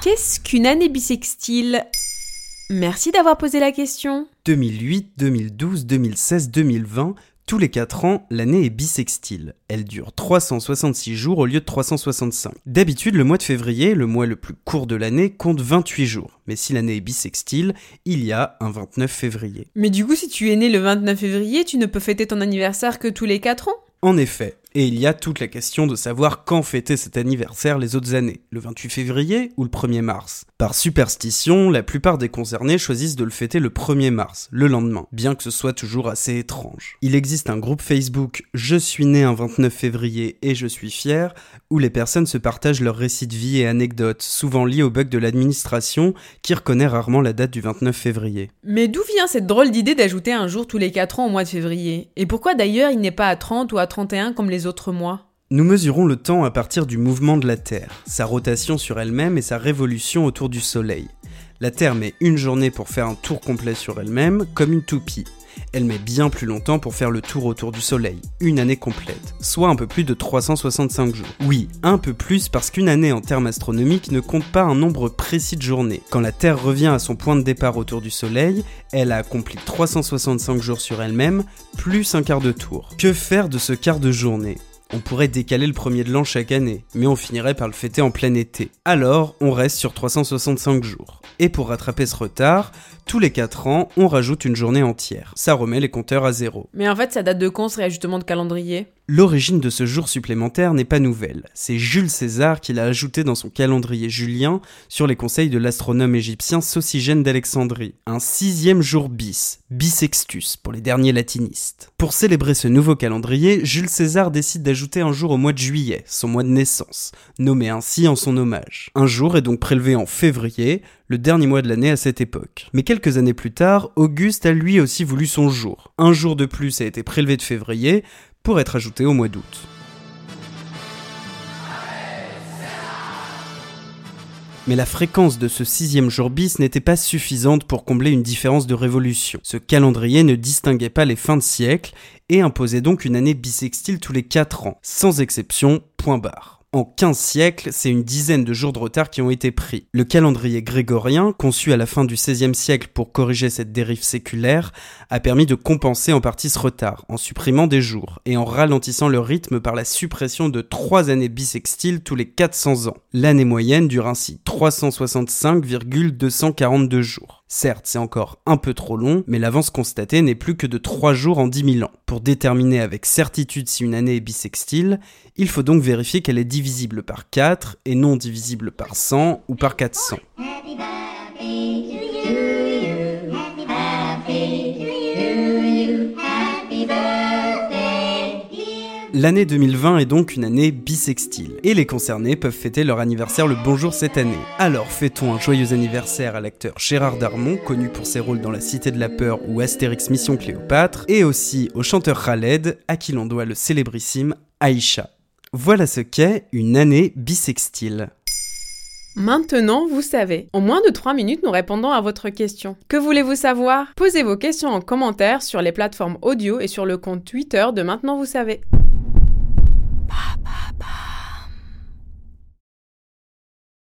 Qu'est-ce qu'une année bissextile Merci d'avoir posé la question. 2008, 2012, 2016, 2020, tous les 4 ans, l'année est bissextile. Elle dure 366 jours au lieu de 365. D'habitude, le mois de février, le mois le plus court de l'année, compte 28 jours. Mais si l'année est bissextile, il y a un 29 février. Mais du coup, si tu es né le 29 février, tu ne peux fêter ton anniversaire que tous les 4 ans? En effet, et il y a toute la question de savoir quand fêter cet anniversaire les autres années, le 28 février ou le 1er mars? Par superstition, la plupart des concernés choisissent de le fêter le 1er mars, le lendemain, bien que ce soit toujours assez étrange. Il existe un groupe Facebook Je suis né un 29 février et je suis fier, où les personnes se partagent leurs récits de vie et anecdotes, souvent liés au bug de l'administration, qui reconnaît rarement la date du 29 février. Mais d'où vient cette drôle d'idée d'ajouter un jour tous les 4 ans au mois de février? Et pourquoi d'ailleurs il n'est pas à 30 ou à 31 comme les autres? Nous mesurons le temps à partir du mouvement de la Terre, sa rotation sur elle-même et sa révolution autour du Soleil. La Terre met une journée pour faire un tour complet sur elle-même, comme une toupie. Elle met bien plus longtemps pour faire le tour autour du Soleil, une année complète, soit un peu plus de 365 jours. Oui, un peu plus parce qu'une année en termes astronomiques ne compte pas un nombre précis de journées. Quand la Terre revient à son point de départ autour du Soleil, elle a accompli 365 jours sur elle-même, plus un quart de tour. Que faire de ce quart de journée? On pourrait décaler le premier de l'an chaque année, mais on finirait par le fêter en plein été. Alors, on reste sur 365 jours. Et pour rattraper ce retard, tous les 4 ans, on rajoute une journée entière. Ça remet les compteurs à zéro. Mais en fait, ça date de quand ce réajustement de calendrier? L'origine de ce jour supplémentaire n'est pas nouvelle. C'est Jules César qui l'a ajouté dans son calendrier julien sur les conseils de l'astronome égyptien Socygène d'Alexandrie. Un sixième jour bis, bisextus pour les derniers latinistes. Pour célébrer ce nouveau calendrier, Jules César décide d'ajouter un jour au mois de juillet, son mois de naissance, nommé ainsi en son hommage. Un jour est donc prélevé en février, le dernier mois de l'année à cette époque. Mais quelques années plus tard, Auguste a lui aussi voulu son jour. Un jour de plus a été prélevé de février, pour être ajouté au mois d'août. Mais la fréquence de ce sixième jour bis n'était pas suffisante pour combler une différence de révolution. Ce calendrier ne distinguait pas les fins de siècle et imposait donc une année bissextile tous les 4 ans, sans exception, point barre. En 15 siècles, c'est une dizaine de jours de retard qui ont été pris. Le calendrier grégorien, conçu à la fin du XVIe siècle pour corriger cette dérive séculaire, a permis de compenser en partie ce retard, en supprimant des jours, et en ralentissant le rythme par la suppression de 3 années bissextiles tous les 400 ans. L'année moyenne dure ainsi 365,242 jours. Certes, c'est encore un peu trop long, mais l'avance constatée n'est plus que de 3 jours en 10 000 ans. Pour déterminer avec certitude si une année est bissextile, il faut donc vérifier qu'elle est divisible par 4 et non divisible par 100 ou par 400. L'année 2020 est donc une année bisextile, et les concernés peuvent fêter leur anniversaire le bonjour cette année. Alors fêtons un joyeux anniversaire à l'acteur Gérard Darmon, connu pour ses rôles dans La Cité de la Peur ou Astérix Mission Cléopâtre, et aussi au chanteur Khaled, à qui l'on doit le célébrissime Aïcha. Voilà ce qu'est une année bisextile. Maintenant, vous savez. En moins de 3 minutes, nous répondons à votre question. Que voulez-vous savoir? Posez vos questions en commentaire sur les plateformes audio et sur le compte Twitter de Maintenant, vous savez.